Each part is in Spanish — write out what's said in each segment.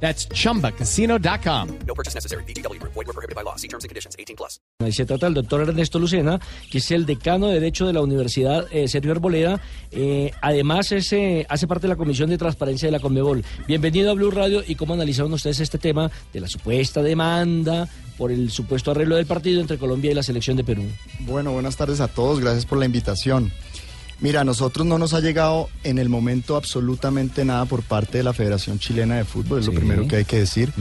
That's chumbacasino.com. No purchase necessary. BGW. Void were prohibited by law. See terms and conditions. 18 plus. Se trata del doctor Ernesto Lucena, que es el decano de Derecho de la Universidad eh, Sergio Arboleda. Eh, además, es, eh, hace parte de la Comisión de Transparencia de la Conmebol. Bienvenido a Blue Radio y cómo analizaron ustedes este tema de la supuesta demanda por el supuesto arreglo del partido entre Colombia y la selección de Perú. Bueno, buenas tardes a todos, gracias por la invitación. Mira, a nosotros no nos ha llegado en el momento absolutamente nada por parte de la Federación Chilena de Fútbol, es lo primero que hay que decir.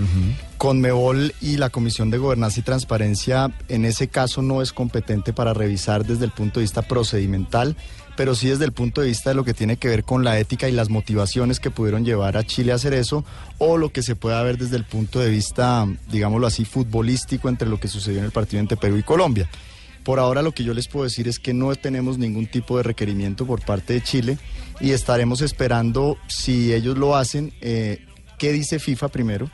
Conmebol y la Comisión de Gobernanza y Transparencia en ese caso no es competente para revisar desde el punto de vista procedimental, pero sí desde el punto de vista de lo que tiene que ver con la ética y las motivaciones que pudieron llevar a Chile a hacer eso, o lo que se pueda ver desde el punto de vista, digámoslo así, futbolístico entre lo que sucedió en el partido entre Perú y Colombia. Por ahora lo que yo les puedo decir es que no tenemos ningún tipo de requerimiento por parte de Chile y estaremos esperando si ellos lo hacen, eh, qué dice FIFA primero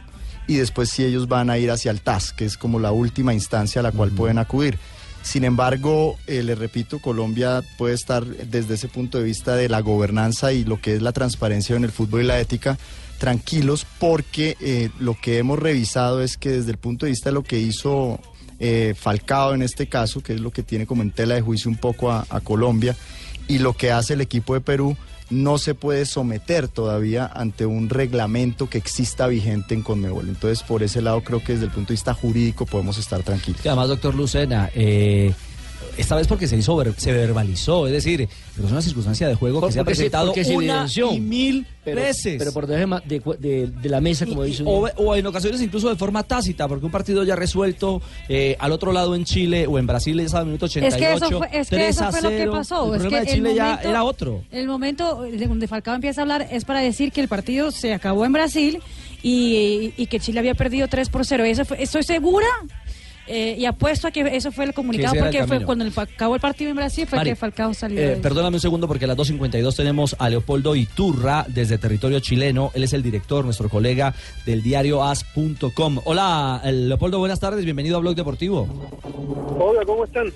y después si ellos van a ir hacia el TAS, que es como la última instancia a la cual pueden acudir. Sin embargo, eh, les repito, Colombia puede estar desde ese punto de vista de la gobernanza y lo que es la transparencia en el fútbol y la ética tranquilos porque eh, lo que hemos revisado es que desde el punto de vista de lo que hizo eh, Falcao en este caso, que es lo que tiene como en tela de juicio un poco a, Colombia, y lo que hace el equipo de Perú, no se puede someter todavía ante un reglamento que exista vigente en Conmebol. Entonces, por ese lado, creo que desde el punto de vista jurídico podemos estar tranquilos. Además, doctor Lucena, eh, esta vez porque se hizo, ver- se verbalizó, es decir, pero es una circunstancia de juego que se ha presentado se una y mil Pero, veces. pero por debajo de, de- de la mesa, como Y- dice o, o en ocasiones incluso de forma tácita, porque un partido ya resuelto eh, al otro lado en Chile o en Brasil es al minuto 88. Es que eso fue, es que 3 eso a fue lo que 0. pasó. El es problema que de Chile el ya momento, era otro. El momento de donde Falcao empieza a hablar es para decir que el partido se acabó en Brasil y, y que Chile había perdido 3 por 0. Eso fue- estoy segura eh, y apuesto a que eso fue el comunicado el porque fue cuando el, acabó el partido en Brasil fue Mari, que Falcao salió. Eh, perdóname un segundo porque a las 2.52 tenemos a Leopoldo Iturra desde territorio chileno. Él es el director, nuestro colega del diario as.com. Hola, eh, Leopoldo, buenas tardes. Bienvenido a Blog Deportivo. Hola, ¿cómo están?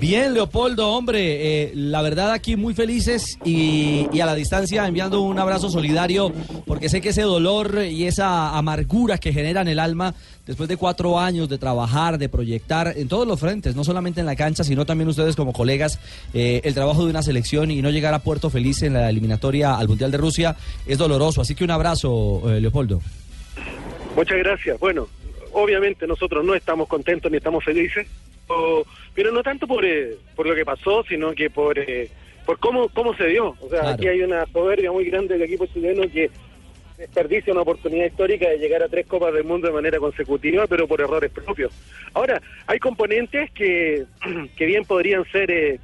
Bien, Leopoldo, hombre, eh, la verdad aquí muy felices y, a la distancia enviando un abrazo solidario porque sé que ese dolor y esa amargura que genera en el alma después de cuatro años de trabajar, de proyectar en todos los frentes, no solamente en la cancha, sino también ustedes como colegas, eh, el trabajo de una selección y no llegar a Puerto Feliz en la eliminatoria al Mundial de Rusia es doloroso. Así que un abrazo, eh, Leopoldo. Muchas gracias. Bueno, obviamente nosotros no estamos contentos ni estamos felices, pero no tanto por, eh, por lo que pasó, sino que por, eh, por cómo, cómo se dio. O sea, Claro. aquí hay una soberbia muy grande del equipo chileno que desperdicia una oportunidad histórica de llegar a tres Copas del Mundo de manera consecutiva, pero por errores propios. Ahora, hay componentes que, que bien podrían ser eh,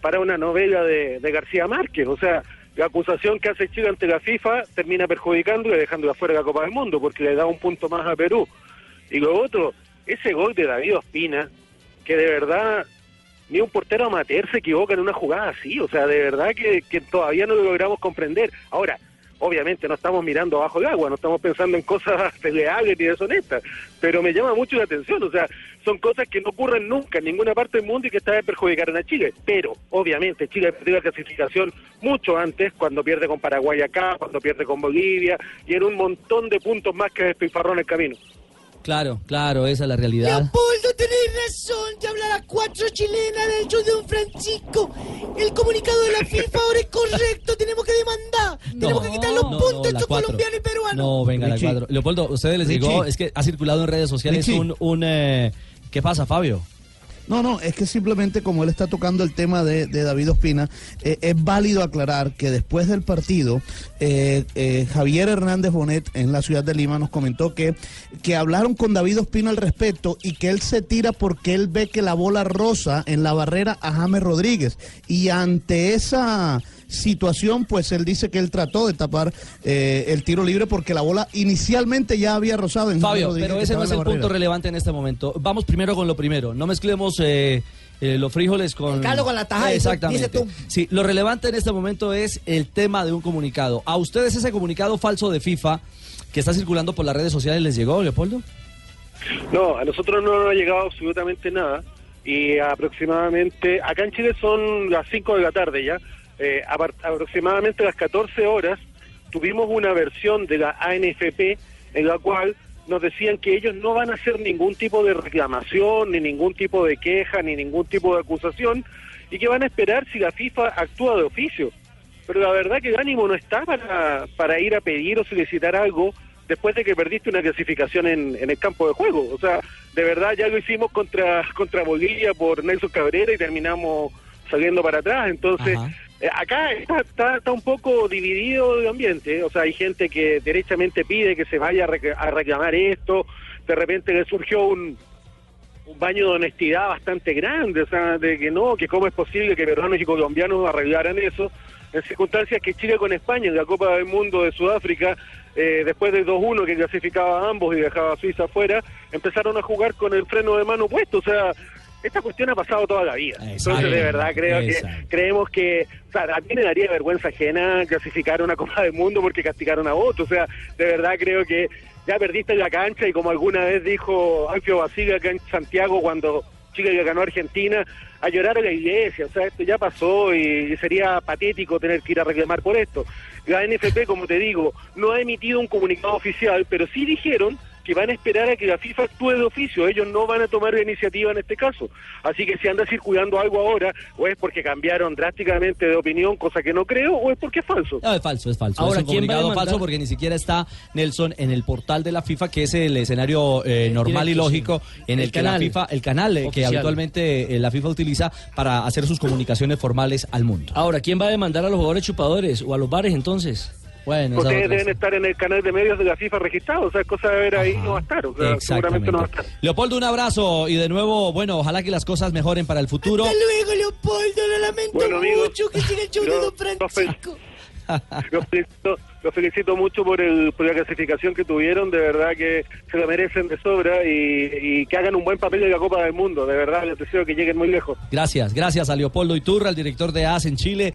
para una novela de, de García Márquez, o sea, la acusación que hace Chile ante la FIFA termina perjudicando y dejando afuera de la Copa del Mundo, porque le da un punto más a Perú. Y lo otro, ese gol de David Ospina, que de verdad ni un portero amateur se equivoca en una jugada así, o sea, de verdad que, todavía no lo logramos comprender. Ahora, obviamente no estamos mirando abajo del agua, no estamos pensando en cosas peleables ni deshonestas, pero me llama mucho la atención, o sea, son cosas que no ocurren nunca en ninguna parte del mundo y que esta vez perjudicaron a Chile, pero obviamente Chile perdió la clasificación mucho antes, cuando pierde con Paraguay acá, cuando pierde con Bolivia, y en un montón de puntos más que despilfarró el camino. Claro, claro, esa es la realidad. Leopoldo, tenés razón de hablar a cuatro chilenas de hecho de un Francisco. El comunicado de la FIFA ahora es correcto, tenemos que demandar. tenemos que quitar los no, puntos no, cuatro. estos colombianos y peruanos. No, venga, la cuadro. Leopoldo, ustedes les Richie. llegó, es que ha circulado en redes sociales Richie. un... un eh, ¿Qué pasa, Fabio? No, no, es que simplemente como él está tocando el tema de, David Ospina, eh, es válido aclarar que después del partido, eh, eh, Javier Hernández Bonet en la ciudad de Lima nos comentó que, que hablaron con David Ospina al respecto y que él se tira porque él ve que la bola rosa en la barrera a James Rodríguez. Y ante esa situación, pues él dice que él trató de tapar eh, el tiro libre porque la bola inicialmente ya había rozado en Fabio, Rodríguez, pero ese no es el punto relevante en este momento. Vamos primero con lo primero. No mezclemos eh, eh, los frijoles con... El caldo con la taja, Exactamente. dice tú. Sí, lo relevante en este momento es el tema de un comunicado. ¿A ustedes ese comunicado falso de FIFA que está circulando por las redes sociales les llegó, Leopoldo? No, a nosotros no nos ha llegado absolutamente nada y aproximadamente, acá en Chile son las 5 de la tarde ya, eh, aproximadamente las 14 horas tuvimos una versión de la ANFP en la cual nos decían que ellos no van a hacer ningún tipo de reclamación, ni ningún tipo de queja, ni ningún tipo de acusación y que van a esperar si la FIFA actúa de oficio. Pero la verdad que el ánimo no está para, para ir a pedir o solicitar algo después de que perdiste una clasificación en, el campo de juego. O sea, de verdad ya lo hicimos contra, contra Bolivia por Nelson Cabrera y terminamos saliendo para atrás. Entonces. Eh, acá está, está, está un poco dividido el ambiente. O sea, hay gente que derechamente pide que se vaya a, rec- a reclamar esto. De repente le surgió un, un baño de honestidad bastante grande, o sea, de que no, que cómo es posible que peruanos y colombianos arreglaran eso, en circunstancias que Chile con España en la Copa del Mundo de Sudáfrica, eh, después de 2-1 que clasificaba a ambos y dejaba a Suiza afuera, empezaron a jugar con el freno de mano puesto, o sea, esta cuestión ha pasado toda la vida. Entonces, de verdad, creo Exacto. que creemos que, o sea, a mí me daría vergüenza ajena clasificar una Copa del Mundo porque castigaron a otro, o sea, de verdad creo que ya perdiste la cancha y como alguna vez dijo Alfio Basile acá en Santiago cuando Chile le ganó Argentina, a llorar a la iglesia, o sea, esto ya pasó y sería patético tener que ir a reclamar por esto. La NFP, como te digo, no ha emitido un comunicado oficial, pero sí dijeron que van a esperar a que la FIFA actúe de oficio, ellos no van a tomar la iniciativa en este caso. Así que si anda circulando algo ahora, o es porque cambiaron drásticamente de opinión, cosa que no creo, o es porque es falso. No, es falso, es falso. Ahora, es un ¿quién va a falso porque ni siquiera está Nelson en el portal de la FIFA, que es el escenario eh, normal y lógico en el, El que la FIFA, el canal eh, que habitualmente eh, la FIFA utiliza para hacer sus comunicaciones formales al mundo. Ahora, ¿quién va a demandar a los jugadores chupadores o a los bares entonces? Bueno, Ustedes deben estar en el canal de medios de la FIFA registrado, o sea, es cosa de ver ahí, no va a estar, o sea, seguramente no va a estar. Leopoldo, un abrazo y de nuevo, bueno, ojalá que las cosas mejoren para el futuro. Hasta luego, Leopoldo. Lo lamento Bueno, amigos, mucho que siga el show de Don Francisco. Los felicito, los felicito mucho por, el, por la clasificación que tuvieron, de verdad que se la merecen de sobra y, y que hagan un buen papel en la Copa del Mundo, de verdad les deseo que lleguen muy lejos. Gracias, gracias a Leopoldo Iturra, el director de AS en Chile.